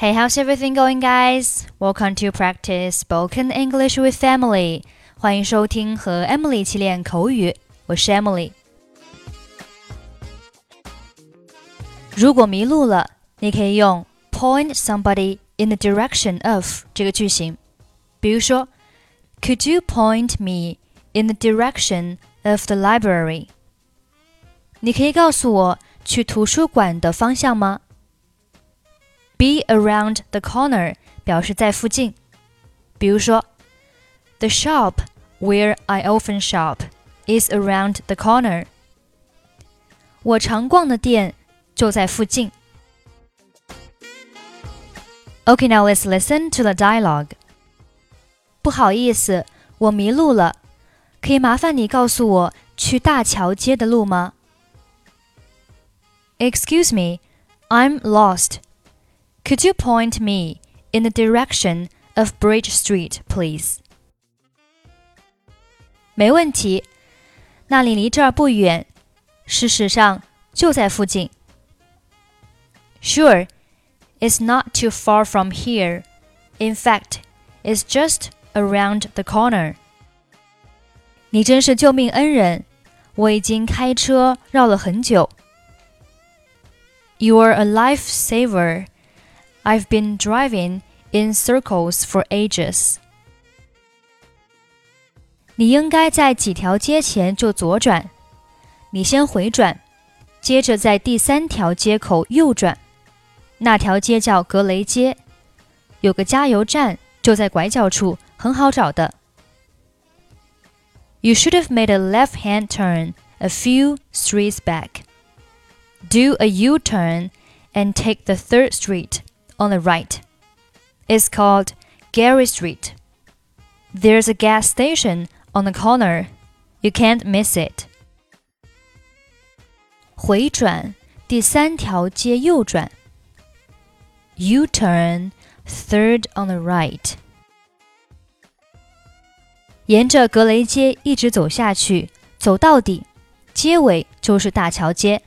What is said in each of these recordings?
Hey, how's everything going, guys? Welcome to practice spoken English with Emily. 欢迎收听和 Emily 一起练口语，我是 Emily。如果迷路了，你可以用 point somebody in the direction of 这个句型。比如说，Could you point me in the direction of the library？你可以告诉我去图书馆的方向吗 ？Be around the corner 表示在附近。比如说，The shop where I often shop is around the corner。我常逛的店就在附近。Okay, now let's listen to the dialogue. 不好意思，我迷路了，可以麻烦你告诉我去大桥街的路吗？Excuse me, I'm lost. Could you point me in the direction of Bridge Street, please? 没问题，那里离这儿不远，事实上就在附近。Sure, it's not too far from here. In fact, it's just around the corner. 你真是救命恩人，我已经开车绕了很久。You're a lifesaver. I've been driving in circles for ages. 你应该在几条街前就左转，你先回转，接着在第三条街口右转。那条街叫格雷街，有个加油站就在拐角处，很好找的。You should have made a left-hand turn a few streets back. Do a U-turn and take the third street on the right. It's called Gary Street. There's a gas station on the corner. You can't miss it. 回转，第三条街右转。U-turn, third on the right. 沿着格雷街一直走下去，走到底，街尾就是大桥街。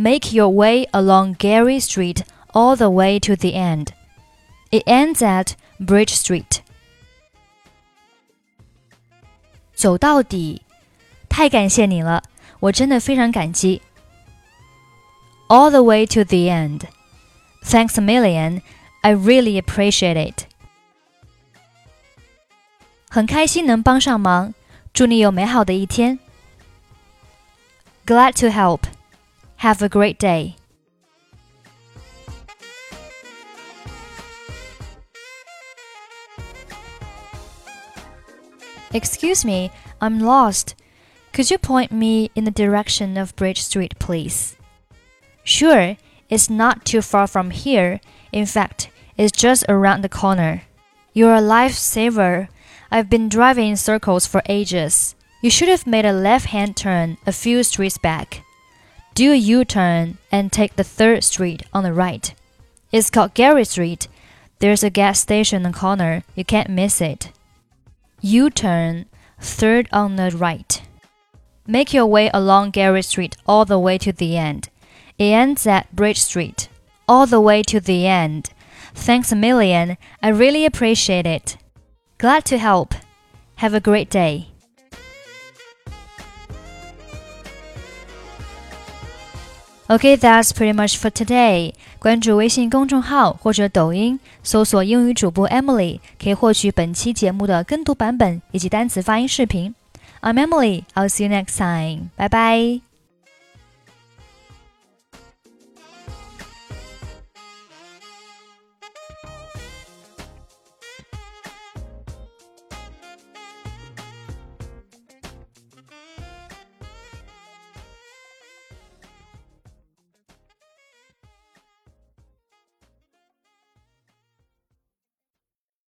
Make your way along Gary Street all the way to the end. It ends at Bridge Street. 走到底，太感谢你了，我真的非常感激。All the way to the end. Thanks a million. I really appreciate it. 很开心能帮上忙，祝你有美好的一天。Glad to help. Have a great day. Excuse me, I'm lost. Could you point me in the direction of Bridge Street, please? Sure, it's not too far from here. In fact, it's just around the corner. You're a lifesaver. I've been driving in circles for ages. You should have made a left hand turn a few streets back. Do a U turn and take the third street on the right. It's called Gary Street. There's a gas station on the corner. You can't miss it. U turn, third on the right. Make your way along Gary Street all the way to the end. It ends at Bridge Street. All the way to the end. Thanks a million. I really appreciate it. Glad to help. Have a great day. Okay, that's pretty much for today. 关注微信公众号或者抖音，搜索英语主播 Emily，可以获取本期节目的跟读版本以及单词发音视频。I'm Emily. I'll see you next time. Bye bye.